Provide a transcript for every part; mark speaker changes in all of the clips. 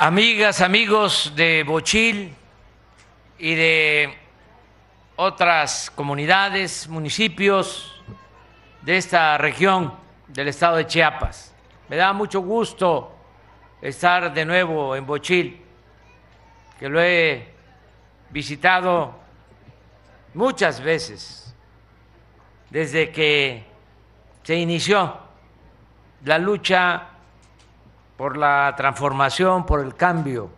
Speaker 1: amigas, amigos de Bochil y de otras comunidades, municipios de esta región del estado de Chiapas. Me da mucho gusto estar de nuevo en Bochil, que lo he visitado muchas veces desde que se inició la lucha por la transformación, por el cambio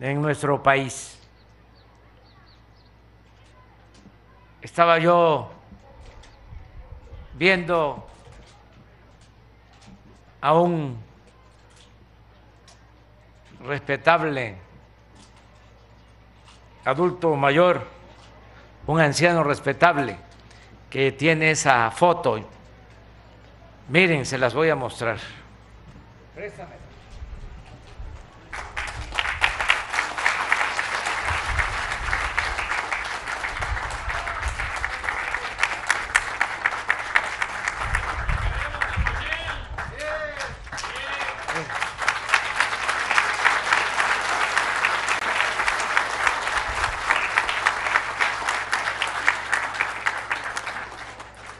Speaker 1: en nuestro país. Estaba yo viendo a un respetable adulto mayor, un anciano respetable que tiene esa foto. Miren, se las voy a mostrar.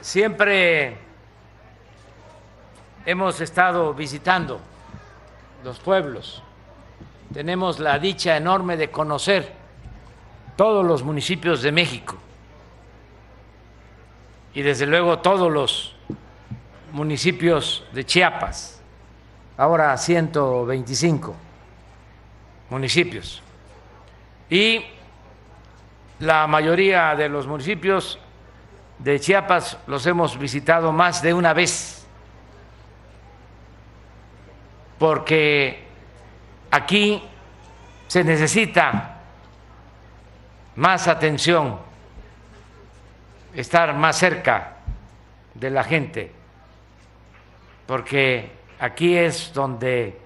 Speaker 1: Siempre hemos estado visitando los pueblos. Tenemos la dicha enorme de conocer todos los municipios de México y desde luego todos los municipios de Chiapas, ahora 125 municipios. Y la mayoría de los municipios de Chiapas los hemos visitado más de una vez, porque aquí se necesita más atención, estar más cerca de la gente, porque aquí es donde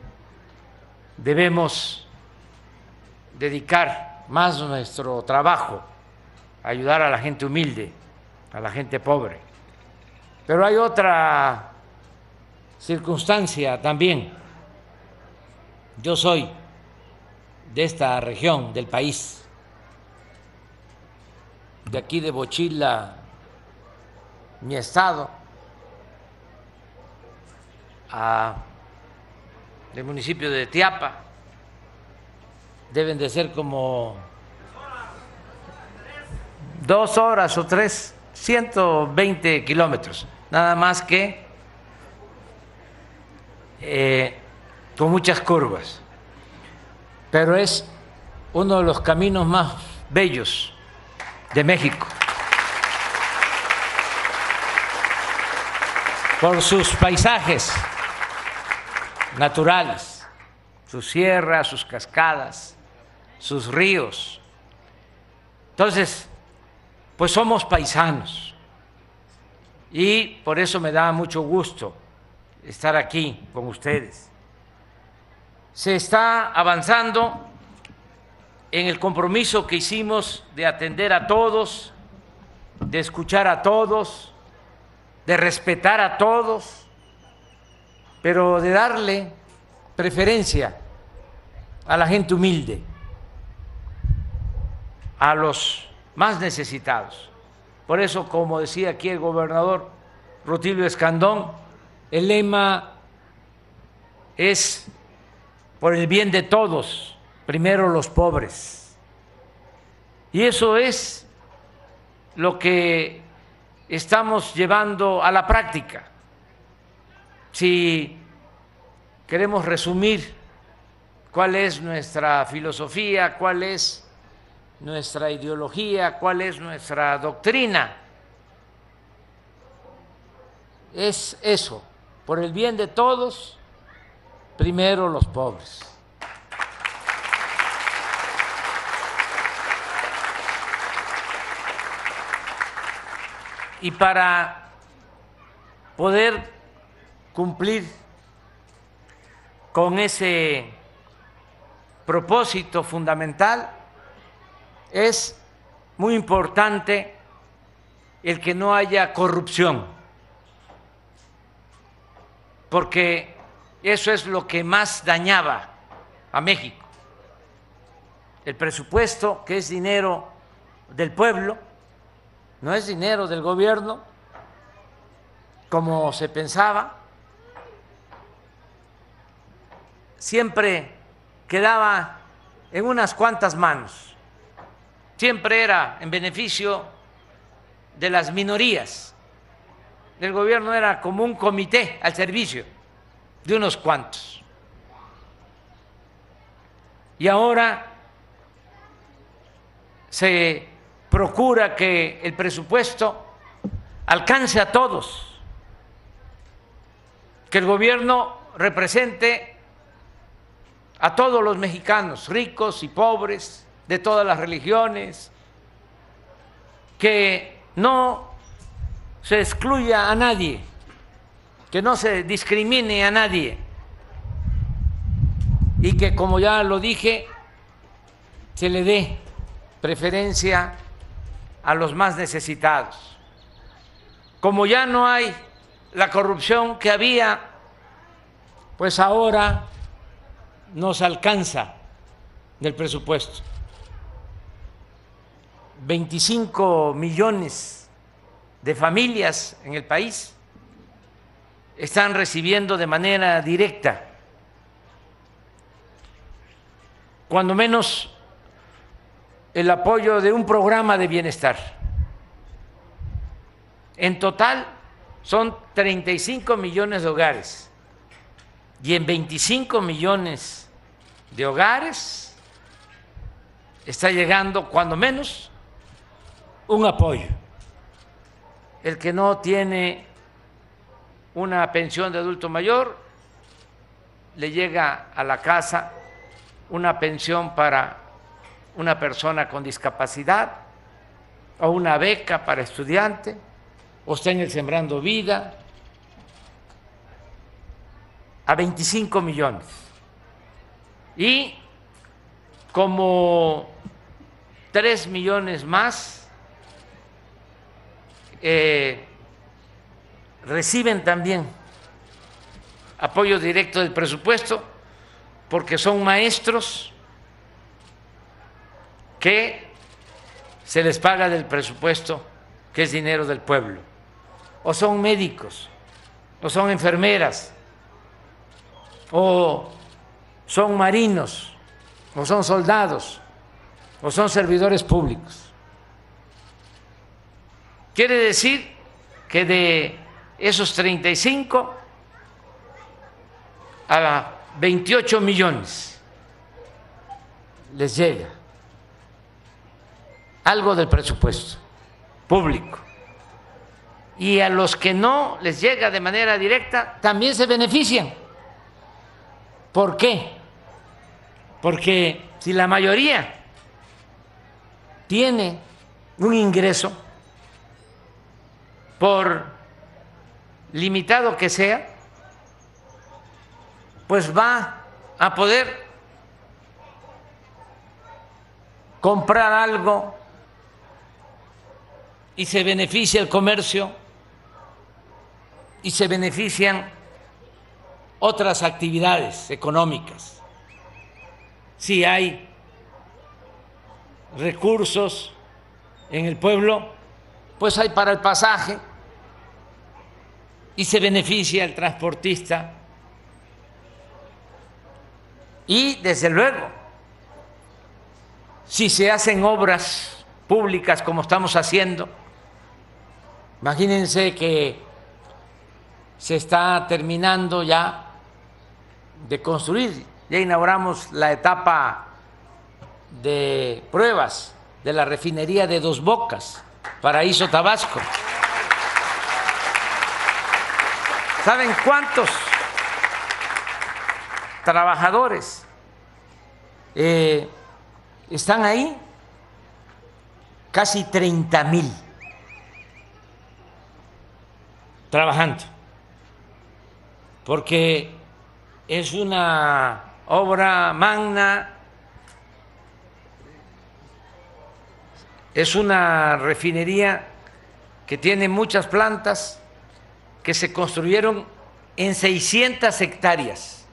Speaker 1: debemos dedicar más nuestro trabajo, ayudar a la gente humilde a la gente pobre. Pero hay otra circunstancia también. Yo soy de esta región del país, de aquí de Bochila, mi estado, a, del municipio de Tiapa, deben de ser como dos horas o tres 120 kilómetros, nada más que eh, con muchas curvas, pero es uno de los caminos más bellos de México. por sus paisajes naturales, sus sierras, sus cascadas, sus ríos. Entonces, pues somos paisanos. Y por eso me da mucho gusto estar aquí con ustedes. Se está avanzando en el compromiso que hicimos de atender a todos, de escuchar a todos, de respetar a todos, pero de darle preferencia a la gente humilde, a los más necesitados. Por eso, como decía aquí el gobernador Rutilio Escandón, el lema es por el bien de todos, primero los pobres. Y eso es lo que estamos llevando a la práctica. Si queremos resumir cuál es nuestra filosofía, cuál es nuestra ideología, cuál es nuestra doctrina. Es eso, por el bien de todos, primero los pobres. Y para poder cumplir con ese propósito fundamental, es muy importante el que no haya corrupción, porque eso es lo que más dañaba a México. El presupuesto, que es dinero del pueblo, no es dinero del gobierno, como se pensaba, siempre quedaba en unas cuantas manos, siempre era en beneficio de las minorías. El gobierno era como un comité al servicio de unos cuantos. Y ahora se procura que el presupuesto alcance a todos, que el gobierno represente a todos los mexicanos, ricos y pobres, de todas las religiones, que no se excluya a nadie, que no se discrimine a nadie y que, como ya lo dije, se le dé preferencia a los más necesitados. Como ya no hay la corrupción que había, pues ahora nos alcanza del presupuesto. 25 millones de familias en el país están recibiendo de manera directa, cuando menos el apoyo de un programa de bienestar. En total son 35 millones de hogares y en 25 millones de hogares está llegando cuando menos un apoyo. El que no tiene una pensión de adulto mayor, le llega a la casa una pensión para una persona con discapacidad o una beca para estudiante o está en el Sembrando Vida a 25 millones. Y como 3 millones más eh, reciben también apoyo directo del presupuesto porque son maestros que se les paga del presupuesto que es dinero del pueblo, o son médicos, o son enfermeras, o son marinos, o son soldados, o son servidores públicos. Quiere decir que de esos 35 a 28 millones les llega algo del presupuesto público. Y a los que no les llega de manera directa también se benefician. ¿Por qué? Porque si la mayoría tiene un ingreso, por limitado que sea, pues va a poder comprar algo y se beneficia el comercio y se benefician otras actividades económicas. Si hay recursos en el pueblo, pues hay para el pasaje y se beneficia el transportista. Y desde luego, si se hacen obras públicas como estamos haciendo, imagínense que se está terminando ya de construir, ya inauguramos la etapa de pruebas de la refinería de Dos Bocas, Paraíso Tabasco. ¿Saben cuántos trabajadores eh, están ahí? Casi 30 mil trabajando, porque es una obra magna, es una refinería que tiene muchas plantas, que se construyeron en 600 hectáreas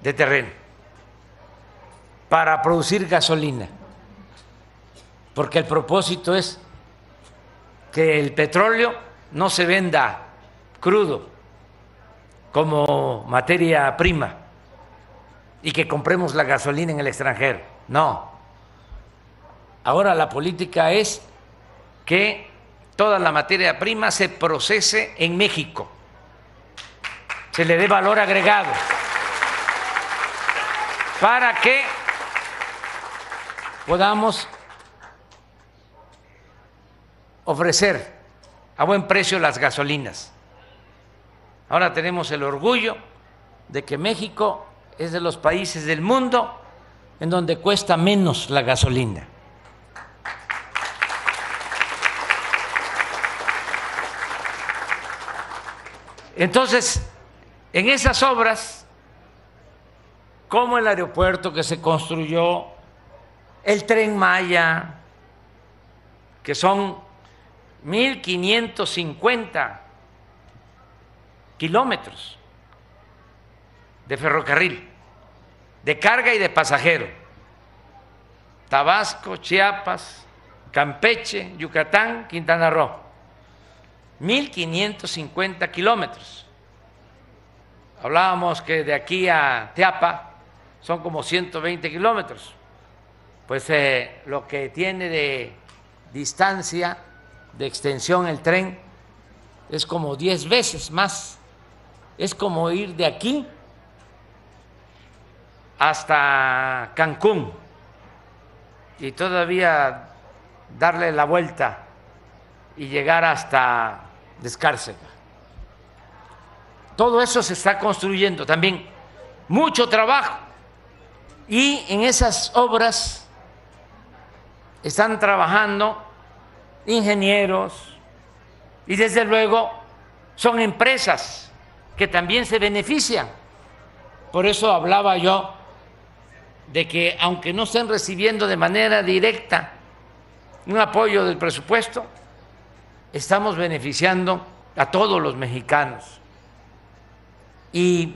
Speaker 1: de terreno. para producir gasolina, porque el propósito es que el petróleo no se venda crudo como materia prima y que compremos la gasolina en el extranjero. No. Ahora la política es que toda la materia prima se procese en México, se le dé valor agregado para que podamos ofrecer a buen precio las gasolinas. Ahora tenemos el orgullo de que México es de los países del mundo en donde cuesta menos la gasolina. Entonces, en esas obras, como el aeropuerto que se construyó, el tren Maya, que son 1.550 kilómetros de ferrocarril, de carga y de pasajero. Tabasco, Chiapas, Campeche, Yucatán, Quintana Roo. 1.550 kilómetros. Hablábamos que de aquí a Teapa son como 120 kilómetros. Pues eh, lo que tiene de distancia, de extensión el tren, es como 10 veces más. Es como ir de aquí hasta Cancún y todavía darle la vuelta y llegar hasta Descárcega. Todo eso se está construyendo también. Mucho trabajo. Y en esas obras están trabajando ingenieros y desde luego son empresas que también se benefician. Por eso hablaba yo de que aunque no estén recibiendo de manera directa un apoyo del presupuesto, estamos beneficiando a todos los mexicanos. ¿Y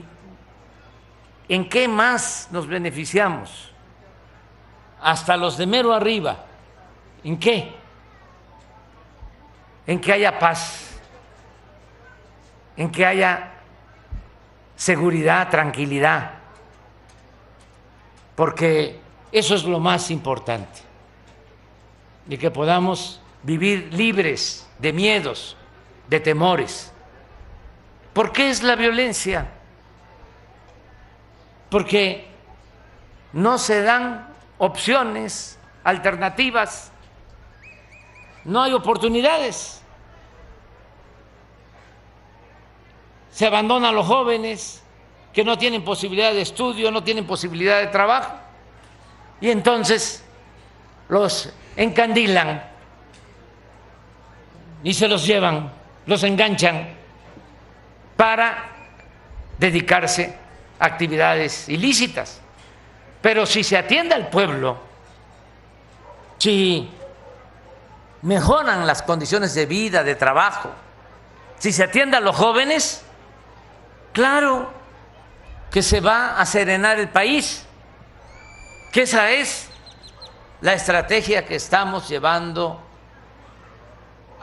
Speaker 1: en qué más nos beneficiamos? Hasta los de mero arriba. ¿En qué? En que haya paz, en que haya seguridad, tranquilidad, porque eso es lo más importante, y que podamos vivir libres de miedos, de temores. ¿Por qué es la violencia? Porque no se dan opciones, alternativas, no hay oportunidades. Se abandonan a los jóvenes que no tienen posibilidad de estudio, no tienen posibilidad de trabajo, y entonces los encandilan y se los llevan, los enganchan para dedicarse a actividades ilícitas. Pero si se atiende al pueblo, si mejoran las condiciones de vida, de trabajo, si se atiende a los jóvenes, claro que se va a serenar el país, que esa es la estrategia que estamos llevando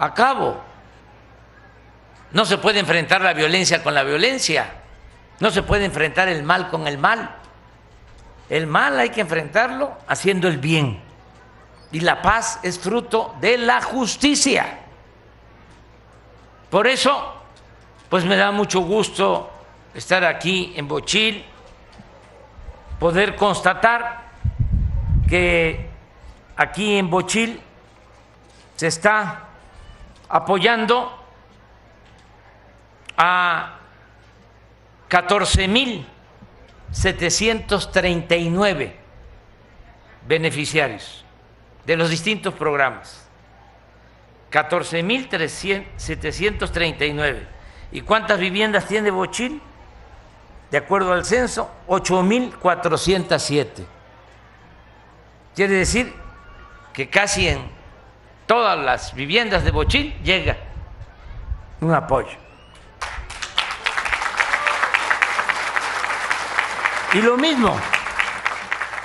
Speaker 1: a cabo. No se puede enfrentar la violencia con la violencia, no se puede enfrentar el mal con el mal. El mal hay que enfrentarlo haciendo el bien. Y la paz es fruto de la justicia. Por eso, pues me da mucho gusto estar aquí en Bochil, poder constatar que aquí en Bochil se está apoyando a 14.739 beneficiarios de los distintos programas. 14.739. ¿Y cuántas viviendas tiene Bochil? De acuerdo al censo, 8.407. Quiere decir que casi en todas las viviendas de Bochil llega un apoyo. Y lo mismo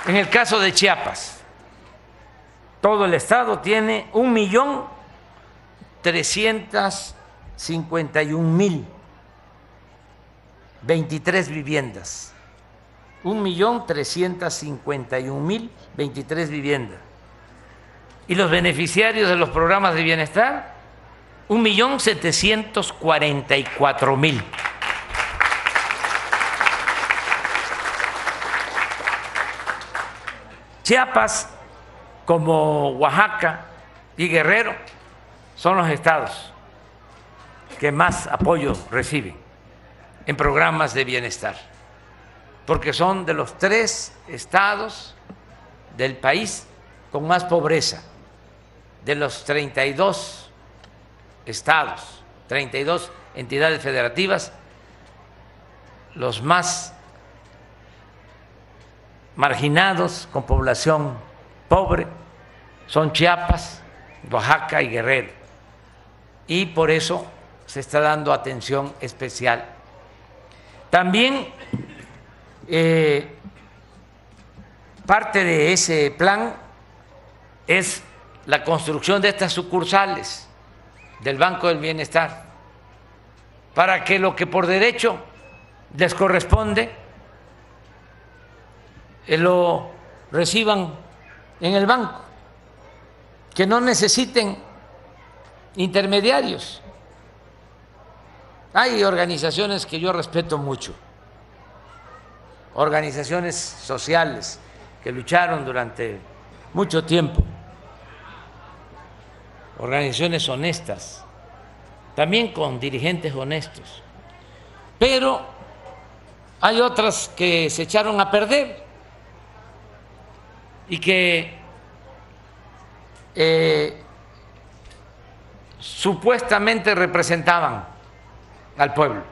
Speaker 1: En el caso de Chiapas, todo el estado tiene un millón trescientas cincuenta y un mil veintitrés viviendas. Un millón trescientas cincuenta y un mil veintitrés viviendas. Y los beneficiarios de los programas de bienestar, un millón setecientos cuarenta y cuatro mil. Chiapas, como Oaxaca y Guerrero, son los estados que más apoyo reciben en programas de bienestar, porque son de los tres estados del país con más pobreza, de los 32 estados, 32 entidades federativas, los más marginados, con población pobre, son Chiapas, Oaxaca y Guerrero. Y por eso se está dando atención especial. También eh, parte de ese plan es la construcción de estas sucursales del Banco del Bienestar, para que lo que por derecho les corresponde eh, lo reciban en el banco, que no necesiten intermediarios. Hay organizaciones que yo respeto mucho, organizaciones sociales que lucharon durante mucho tiempo, organizaciones honestas, también con dirigentes honestos, pero hay otras que se echaron a perder y que eh, supuestamente representaban al pueblo.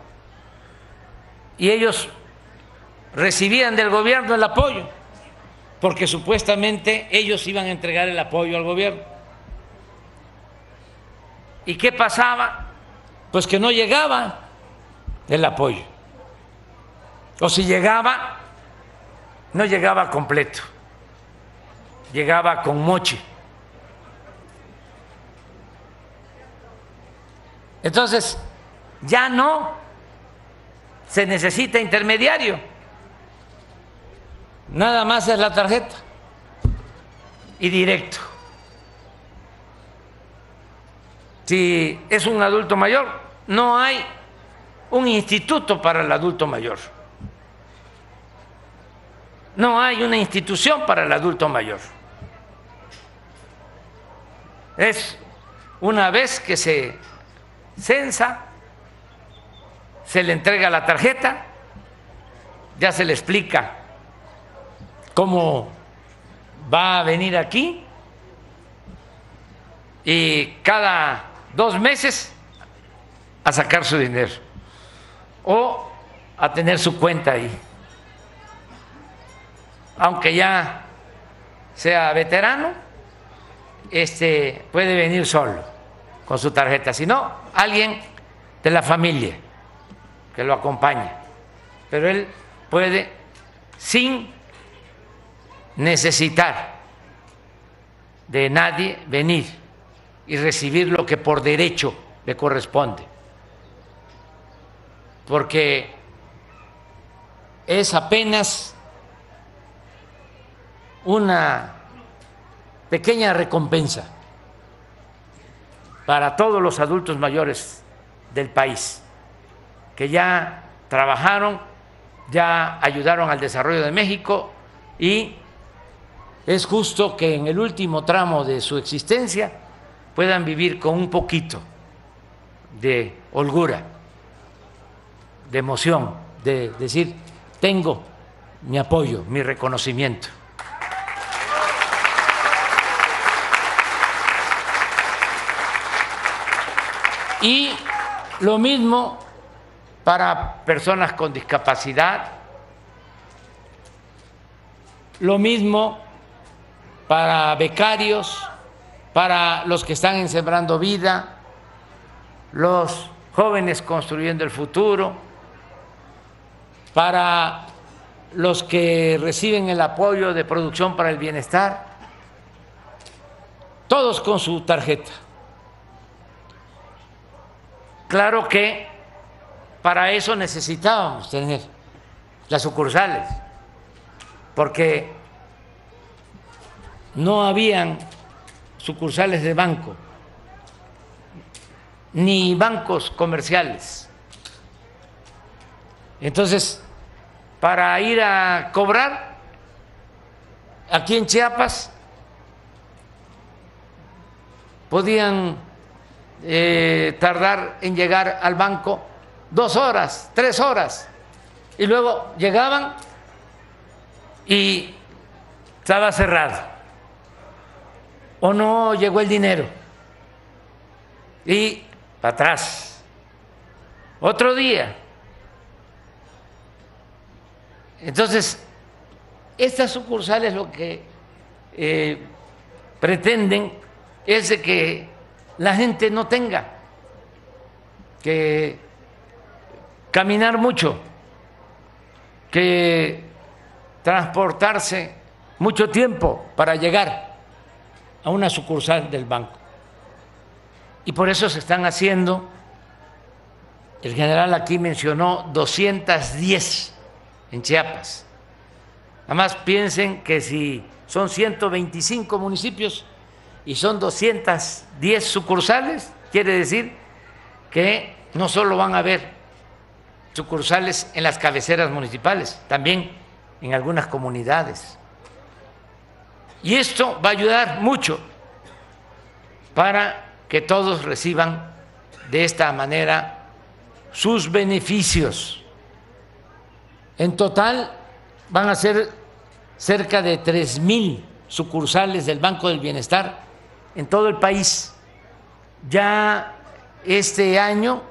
Speaker 1: Y ellos recibían del gobierno el apoyo, porque supuestamente ellos iban a entregar el apoyo al gobierno. ¿Y qué pasaba? Pues que no llegaba el apoyo. O si llegaba, no llegaba completo llegaba con moche. Entonces, ya no se necesita intermediario. Nada más es la tarjeta y directo. Si es un adulto mayor, no hay un instituto para el adulto mayor. No hay una institución para el adulto mayor es una vez que se censa, se le entrega la tarjeta, ya se le explica cómo va a venir aquí y cada dos meses a sacar su dinero o a tener su cuenta ahí. Aunque ya sea veterano, este, puede venir solo con su tarjeta, sino alguien de la familia que lo acompañe. Pero él puede, sin necesitar de nadie, venir y recibir lo que por derecho le corresponde. Porque es apenas una pequeña recompensa para todos los adultos mayores del país que ya trabajaron, ya ayudaron al desarrollo de México y es justo que en el último tramo de su existencia puedan vivir con un poquito de holgura, de emoción, de decir, tengo mi apoyo, mi reconocimiento. Y lo mismo para personas con discapacidad, lo mismo para becarios, para los que están en Sembrando Vida, los jóvenes construyendo el futuro, para los que reciben el apoyo de producción para el bienestar, todos con su tarjeta. Claro que para eso necesitábamos tener las sucursales, porque no habían sucursales de banco, ni bancos comerciales. Entonces, para ir a cobrar, aquí en Chiapas, podían eh, tardar en llegar al banco dos horas, tres horas, y luego llegaban y estaba cerrado, o no llegó el dinero, y para atrás, otro día. Entonces, estas sucursales lo que eh, pretenden es que la gente no tenga que caminar mucho, que transportarse mucho tiempo para llegar a una sucursal del banco. Y por eso se están haciendo, el general aquí mencionó 210 en Chiapas. Además piensen que si son 125 municipios, y son 210 sucursales, quiere decir que no solo van a haber sucursales en las cabeceras municipales, también en algunas comunidades. Y esto va a ayudar mucho para que todos reciban de esta manera sus beneficios. En total van a ser cerca de tres mil sucursales del Banco del Bienestar en todo el país. Ya este año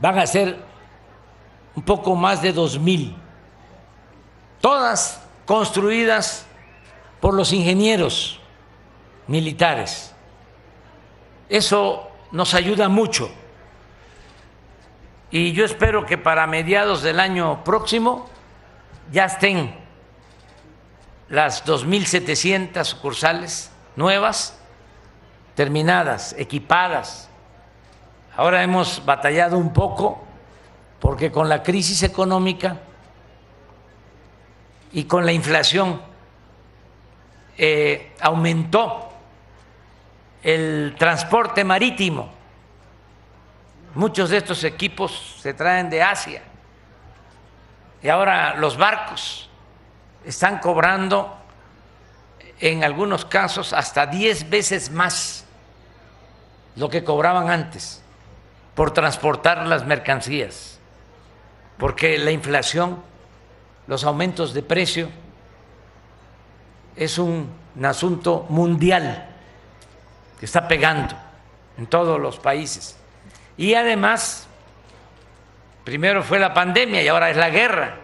Speaker 1: van a ser un poco más de dos mil, todas construidas por los ingenieros militares. Eso nos ayuda mucho. Y yo espero que para mediados del año próximo ya estén las 2.700 sucursales nuevas terminadas, equipadas. Ahora hemos batallado un poco porque con la crisis económica y con la inflación eh, aumentó el transporte marítimo. Muchos de estos equipos se traen de Asia y ahora los barcos están cobrando en algunos casos hasta 10 veces más lo que cobraban antes por transportar las mercancías, porque la inflación, los aumentos de precio, es un, asunto mundial que está pegando en todos los países. Y además, primero fue la pandemia y ahora es la guerra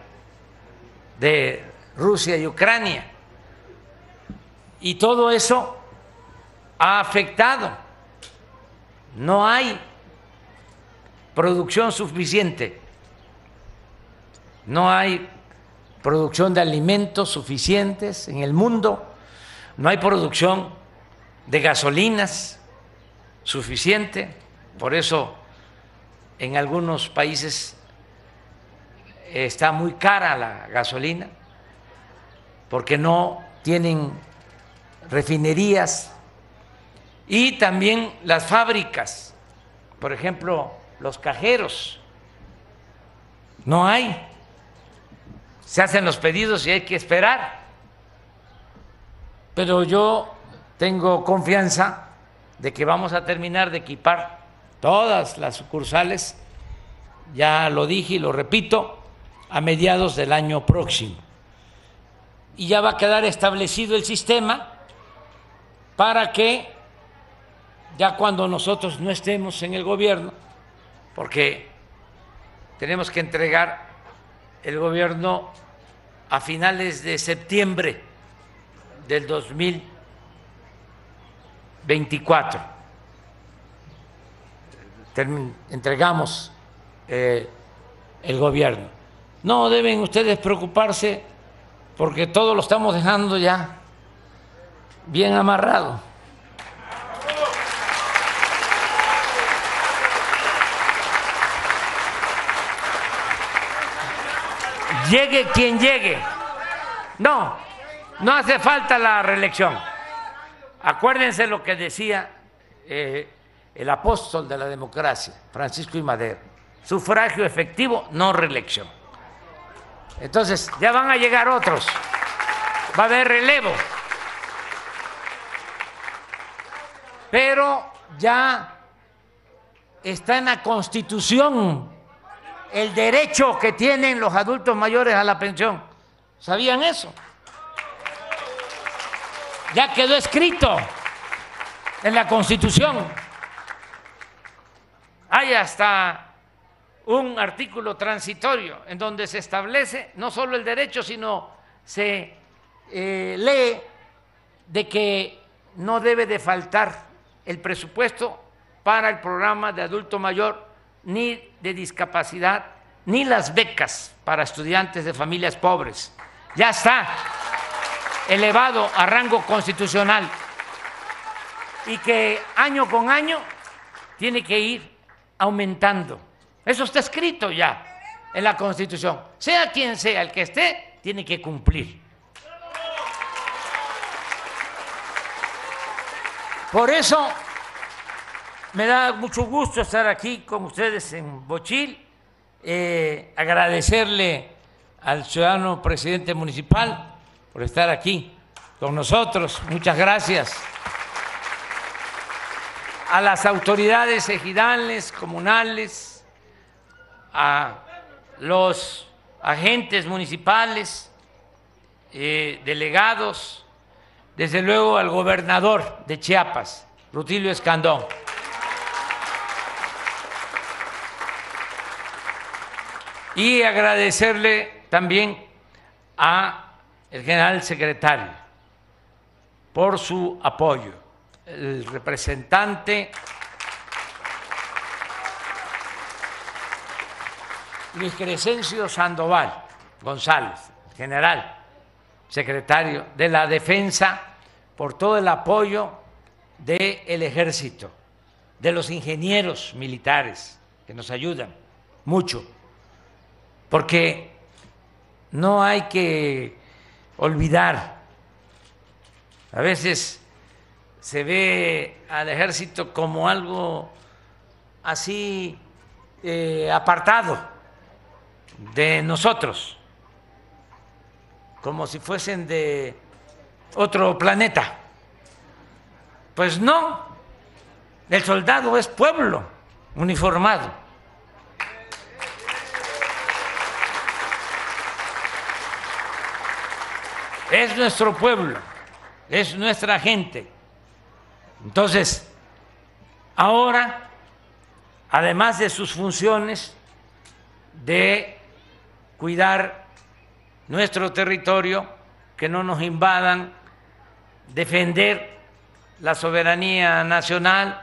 Speaker 1: de Rusia y Ucrania. Y todo eso ha afectado no hay producción suficiente, no hay producción de alimentos suficientes en el mundo, no hay producción de gasolinas suficiente, por eso en algunos países está muy cara la gasolina, porque no tienen refinerías y también las fábricas, por ejemplo, los cajeros. No hay. Se hacen los pedidos y hay que esperar. Pero yo tengo confianza de que vamos a terminar de equipar todas las sucursales, ya lo dije y lo repito, a mediados del año próximo. Y ya va a quedar establecido el sistema para que ya cuando nosotros no estemos en el gobierno, porque tenemos que entregar el gobierno a finales de septiembre del 2024. entregamos eh, el gobierno. no deben ustedes preocuparse porque todo lo estamos dejando ya bien amarrado. Llegue quien llegue. No, no hace falta la reelección. Acuérdense lo que decía eh, el apóstol de la democracia, Francisco y Madero. Sufragio efectivo, no reelección. Entonces, ya van a llegar otros. Va a haber relevo. Pero ya está en la Constitución el derecho que tienen los adultos mayores a la pensión. ¿Sabían eso? Ya quedó escrito en la Constitución. Hay hasta un artículo transitorio en donde se establece no solo el derecho, sino se eh, lee de que no debe de faltar el presupuesto para el programa de adulto mayor ni de discapacidad, ni las becas para estudiantes de familias pobres. Ya está elevado a rango constitucional y que año con año tiene que ir aumentando. Eso está escrito ya en la Constitución. Sea quien sea el que esté, tiene que cumplir. Por eso me da mucho gusto estar aquí con ustedes en Bochil, eh, agradecerle al ciudadano presidente municipal por estar aquí con nosotros. Muchas gracias. A las autoridades ejidales, comunales, a los agentes municipales, eh, delegados, desde luego al gobernador de Chiapas, Rutilio Escandón. Y agradecerle también a el general secretario por su apoyo, el representante Luis Crescencio Sandoval González, general secretario de la Defensa, por todo el apoyo del ejército, de los ingenieros militares que nos ayudan mucho porque no hay que olvidar, a veces se ve al ejército como algo así eh, apartado de nosotros, como si fuesen de otro planeta. Pues no, el soldado es pueblo uniformado. Es nuestro pueblo, es nuestra gente. Entonces, ahora, además de sus funciones de cuidar nuestro territorio, que no nos invadan, defender la soberanía nacional,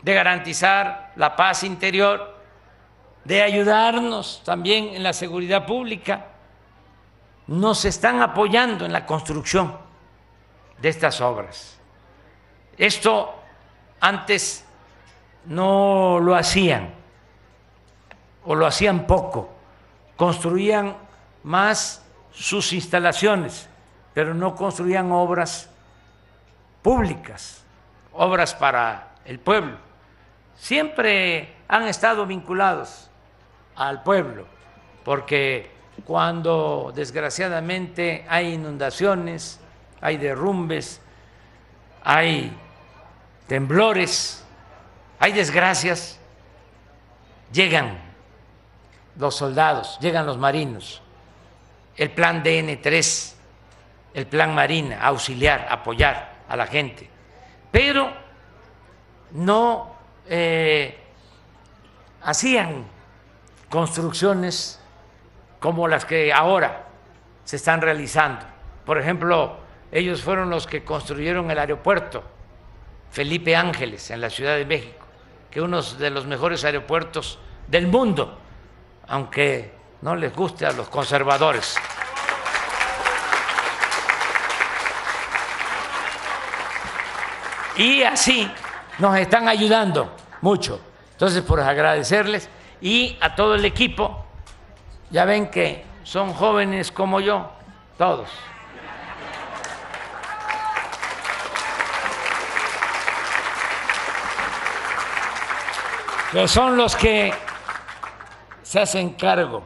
Speaker 1: de garantizar la paz interior, de ayudarnos también en la seguridad pública, nos están apoyando en la construcción de estas obras. Esto antes no lo hacían o lo hacían poco, construían más sus instalaciones, pero no construían obras públicas, obras para el pueblo. Siempre han estado vinculados al pueblo, porque cuando desgraciadamente hay inundaciones, hay derrumbes, hay temblores, hay desgracias, llegan los soldados, llegan los marinos, el plan DN3, el plan Marina, auxiliar, apoyar a la gente, pero no eh, hacían construcciones como las que ahora se están realizando. Por ejemplo, ellos fueron los que construyeron el aeropuerto Felipe Ángeles en la Ciudad de México, que es uno de los mejores aeropuertos del mundo, aunque no les guste a los conservadores. Y así nos están ayudando mucho. Entonces, por agradecerles y a todo el equipo, ya ven que son jóvenes como yo, todos. Que son los que se hacen cargo.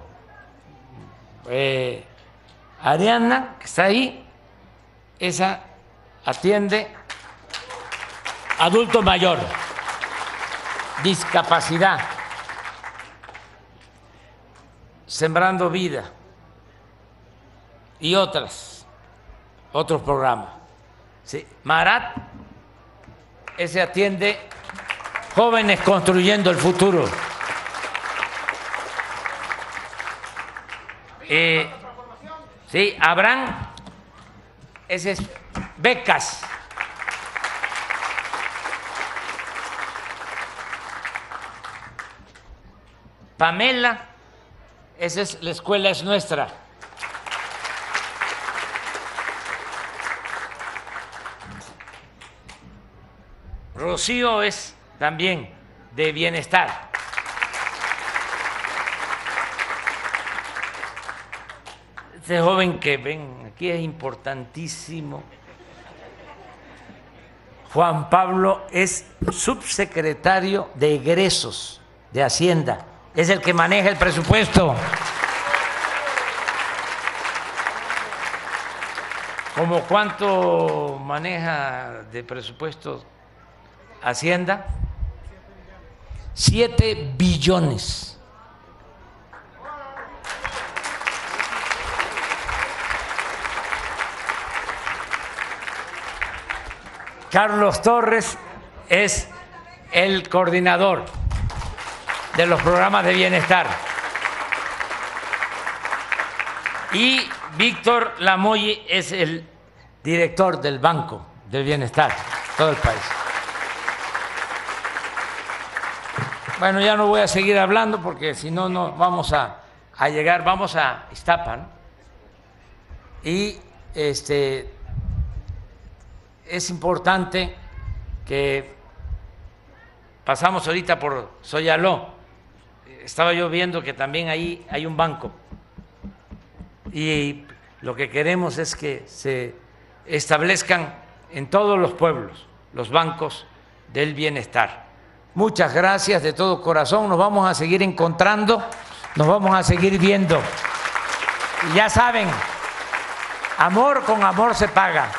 Speaker 1: Eh, Ariana, que está ahí, esa atiende adulto mayor, discapacidad, sembrando vida y otras, otros programas. Sí. Marat, ese atiende jóvenes construyendo el futuro. Eh, sí, Abraham, ese es becas. Pamela, esa es la escuela es nuestra. Rocío es también de bienestar. Este joven que ven aquí es importantísimo. Juan Pablo es subsecretario de egresos de Hacienda, es el que maneja el presupuesto. ¿Cómo cuánto maneja de presupuesto Hacienda? Siete billones. Carlos Torres es el coordinador de los programas de bienestar. Y Víctor Lamoy es el director del Banco del Bienestar, todo el país. Bueno, ya no voy a seguir hablando porque si no, no vamos a, a llegar, vamos a Iztapan. Y este, es importante que pasamos ahorita por Soyaló. Estaba yo viendo que también ahí hay un banco. Y lo que queremos es que se establezcan en todos los pueblos los bancos del bienestar. Muchas gracias de todo corazón. Nos vamos a seguir encontrando, nos vamos a seguir viendo. Y ya saben, amor con amor se paga.